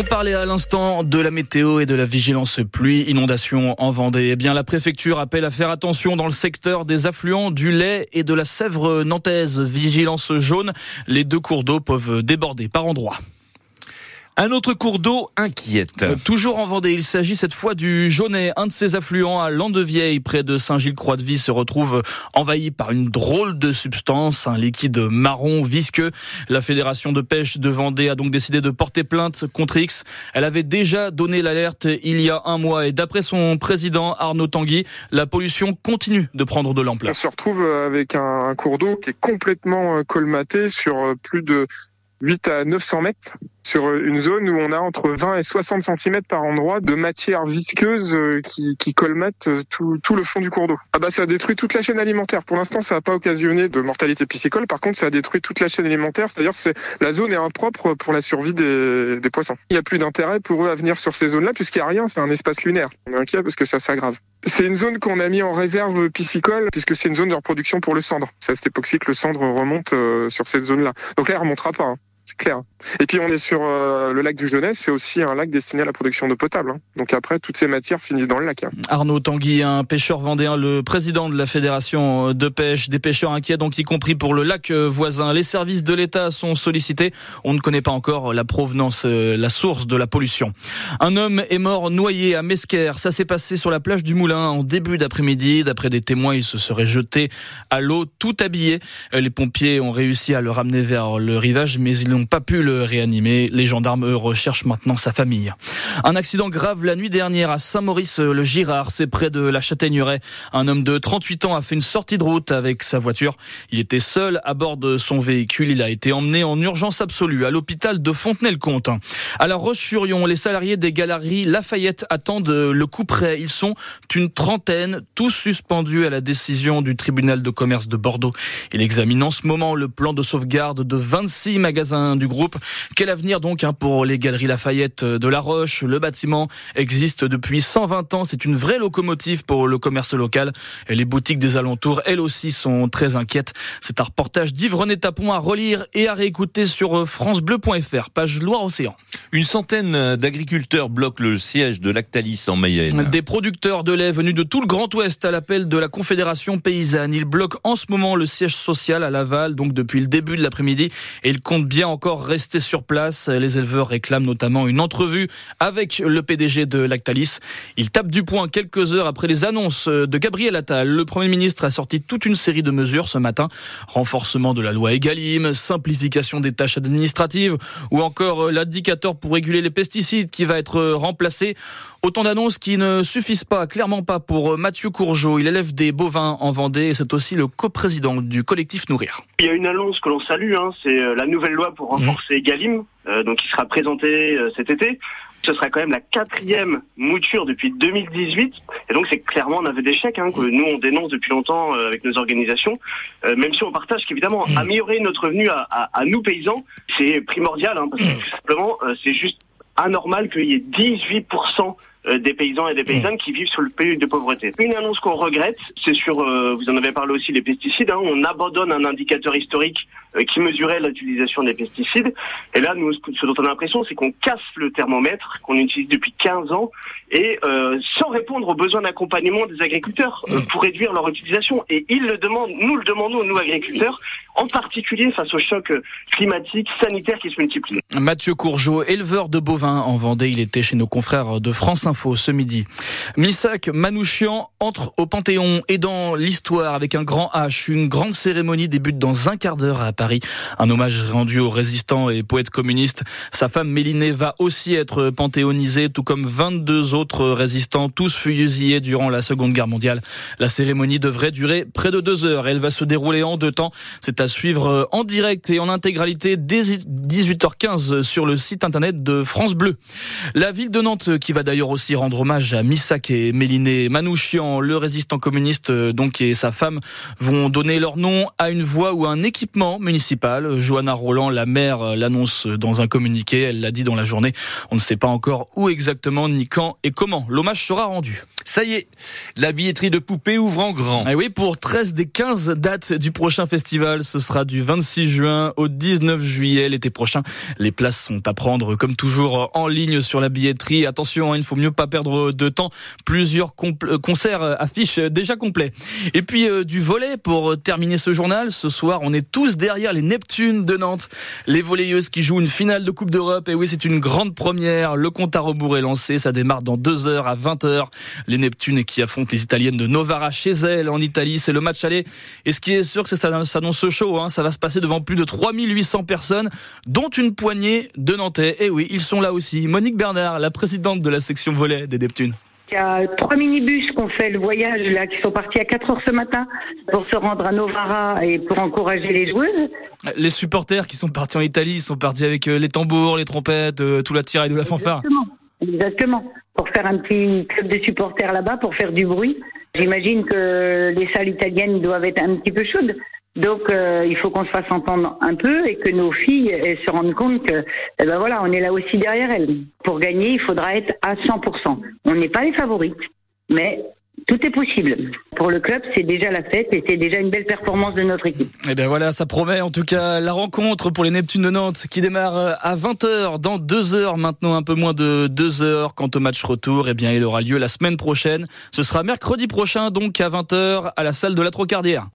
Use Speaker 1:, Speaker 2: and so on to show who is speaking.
Speaker 1: On parlait à l'instant de la météo et de la vigilance pluie, inondation en Vendée. Eh bien, la préfecture appelle à faire attention dans le secteur des affluents du lait et de la Sèvre nantaise. Vigilance jaune, les deux cours d'eau peuvent déborder par endroits.
Speaker 2: Un autre cours d'eau inquiète. Euh,
Speaker 1: toujours en Vendée, il s'agit cette fois du Jaunet. Un de ses affluents à Landevieille, près de Saint-Gilles-Croix-de-Vie, se retrouve envahi par une drôle de substance, un liquide marron visqueux. La Fédération de pêche de Vendée a donc décidé de porter plainte contre X. Elle avait déjà donné l'alerte il y a un mois et d'après son président Arnaud Tanguy, la pollution continue de prendre de l'ampleur.
Speaker 3: On se retrouve avec un cours d'eau qui est complètement euh, colmaté sur euh, plus de 8 à 900 mètres sur une zone où on a entre 20 et 60 cm par endroit de matière visqueuse euh, qui, qui colmate euh, tout, le fond du cours d'eau. Ah bah ça a détruit toute la chaîne alimentaire. Pour l'instant, ça n'a pas occasionné de mortalité piscicole. Par contre, ça a détruit toute la chaîne alimentaire. C'est-à-dire que la zone est impropre pour la survie des, poissons. Il n'y a plus d'intérêt pour eux à venir sur ces zones-là puisqu'il n'y a rien. C'est un espace lunaire. On est inquiet parce que ça s'aggrave. C'est une zone qu'on a mis en réserve piscicole puisque c'est une zone de reproduction pour le cendre. C'est à cette époque que le cendre remonte euh, sur cette zone-là. Donc là, il remontera pas. Hein clair. Et puis on est sur euh, le lac du Jeunesse, c'est aussi un lac destiné à la production d'eau potable. Hein. Donc après, toutes ces matières finissent dans le lac. Hein.
Speaker 1: Arnaud Tanguy, un pêcheur vendéen, le président de la fédération de pêche, des pêcheurs inquiets, donc y compris pour le lac euh, voisin. Les services de l'État sont sollicités. On ne connaît pas encore la provenance, euh, la source de la pollution. Un homme est mort noyé à Mesquer. Ça s'est passé sur la plage du Moulin en début d'après-midi. D'après des témoins, il se serait jeté à l'eau tout habillé. Les pompiers ont réussi à le ramener vers le rivage, mais ils n'ont pas pu le réanimer. Les gendarmes, eux, recherchent maintenant sa famille. Un accident grave la nuit dernière à Saint-Maurice-le-Girard, c'est près de la Châtaigneraie. Un homme de 38 ans a fait une sortie de route avec sa voiture. Il était seul à bord de son véhicule. Il a été emmené en urgence absolue à l'hôpital de Fontenay-le-Comte. À la Roche-sur-Yon, les salariés des galeries Lafayette attendent le coup près. Ils sont une trentaine, tous suspendus à la décision du tribunal de commerce de Bordeaux. Il examine en ce moment le plan de sauvegarde de 26 magasins du groupe. Quel avenir donc hein, pour les galeries Lafayette de La Roche? Le bâtiment existe depuis 120 ans. C'est une vraie locomotive pour le commerce local. Et les boutiques des alentours, elles aussi, sont très inquiètes. C'est un reportage d'Yves-René Tapon à relire et à réécouter sur francebleu.fr, page Loire-Océan.
Speaker 2: Une centaine d'agriculteurs bloquent le siège de Lactalis en Mayenne.
Speaker 1: Des producteurs de lait venus de tout le Grand Ouest à l'appel de la Confédération paysanne. Ils bloquent en ce moment le siège social à Laval, donc depuis le début de l'après-midi, et ils comptent bien encore rester sur place. Les éleveurs réclament notamment une entrevue avec le PDG de Lactalis. Il tape du poing quelques heures après les annonces de Gabriel Attal. Le Premier ministre a sorti toute une série de mesures ce matin. Renforcement de la loi Egalim, simplification des tâches administratives ou encore l'indicateur pour réguler les pesticides qui va être remplacé. Autant d'annonces qui ne suffisent pas, clairement pas pour Mathieu Courgeot. Il élève des bovins en Vendée et c'est aussi le coprésident du collectif Nourrir.
Speaker 4: Il y a une annonce que l'on salue, hein, c'est euh, la nouvelle loi pour renforcer mmh. Galim, euh, donc qui sera présentée euh, cet été. Ce sera quand même la quatrième mouture depuis 2018. Et donc c'est clairement un aveu d'échec hein, que nous on dénonce depuis longtemps avec nos organisations. même si on partage qu'évidemment mmh. améliorer notre revenu à, à, nous paysans, c'est primordial hein, parce que tout simplement c'est juste anormal qu'il y ait 18% euh, des paysans et des paysannes qui vivent sur le pays de pauvreté. Une annonce qu'on regrette, c'est sur, euh, vous en avez parlé aussi, les pesticides. Hein. on abandonne un indicateur historique euh, qui mesurait l'utilisation des pesticides. Et là, nous, ce dont on a l'impression, c'est qu'on casse le thermomètre qu'on utilise depuis 15 ans et sans répondre aux besoins d'accompagnement des agriculteurs pour réduire leur utilisation. Et ils le demandent, nous le demandons, nous agriculteurs, en particulier face au choc climatique, sanitaire qui se multiplie.
Speaker 1: Mathieu Courgeot, éleveur de bovins en Vendée, il était chez nos confrères de France Info ce midi. Missak Manouchian entre au Panthéon et dans l'histoire avec un grand H. Une grande cérémonie débute dans un quart d'heure à Paris. Un hommage rendu aux résistants et poètes communistes. Sa femme Mélinée va aussi être panthéonisée, tout comme 22 autres résistants, tous fusillés durant la Seconde Guerre mondiale. La cérémonie devrait durer près de deux heures. Elle va se dérouler en deux temps. C'est à suivre en direct et en intégralité dès 18h15 sur le site internet de France Bleu. La ville de Nantes qui va d'ailleurs aussi aussi rendre hommage à Missak et Méliné Manouchian, le résistant communiste euh, donc et sa femme vont donner leur nom à une voie ou à un équipement municipal. Johanna Roland, la maire, euh, l'annonce dans un communiqué. Elle l'a dit dans la journée. On ne sait pas encore où exactement, ni quand et comment. L'hommage sera rendu.
Speaker 2: Ça y est, la billetterie de poupée ouvre en grand.
Speaker 1: Et eh oui, pour 13 des 15 dates du prochain festival, ce sera du 26 juin au 19 juillet l'été prochain. Les places sont à prendre comme toujours en ligne sur la billetterie. Attention, hein, il ne faut mieux pas perdre de temps. Plusieurs concerts affichent déjà complets. Et puis euh, du volet pour terminer ce journal. Ce soir, on est tous derrière les Neptunes de Nantes. Les volleyeuses qui jouent une finale de Coupe d'Europe. Et oui, c'est une grande première. Le compte à rebours est lancé. Ça démarre dans 2 heures à 20 h Les Neptunes qui affrontent les Italiennes de Novara chez elles en Italie. C'est le match aller. Et ce qui est sûr, c'est que ça s'annonce chaud. Hein. Ça va se passer devant plus de 3800 personnes, dont une poignée de Nantais. Et oui, ils sont là aussi. Monique Bernard, la présidente de la section volet des Neptunes.
Speaker 5: Il y a trois minibus qui ont fait le voyage là, qui sont partis à 4 heures ce matin pour se rendre à Novara et pour encourager les joueuses.
Speaker 1: Les supporters qui sont partis en Italie, ils sont partis avec euh, les tambours, les trompettes, euh, tout l'attirail de la fanfare.
Speaker 5: Exactement. Exactement. Pour faire un petit club de supporters là-bas, pour faire du bruit. J'imagine que les salles italiennes doivent être un petit peu chaudes. Donc euh, il faut qu'on se fasse entendre un peu et que nos filles se rendent compte que eh ben voilà, on est là aussi derrière elles. Pour gagner, il faudra être à 100%. On n'est pas les favorites, mais tout est possible. Pour le club, c'est déjà la fête et c'est déjà une belle performance de notre équipe.
Speaker 1: Eh bien voilà, ça promet en tout cas la rencontre pour les Neptunes de Nantes qui démarre euh, à 20h dans 2 heures maintenant un peu moins de 2 heures quant au match retour. Et eh bien il aura lieu la semaine prochaine. Ce sera mercredi prochain donc à 20h à la salle de la Trocardière.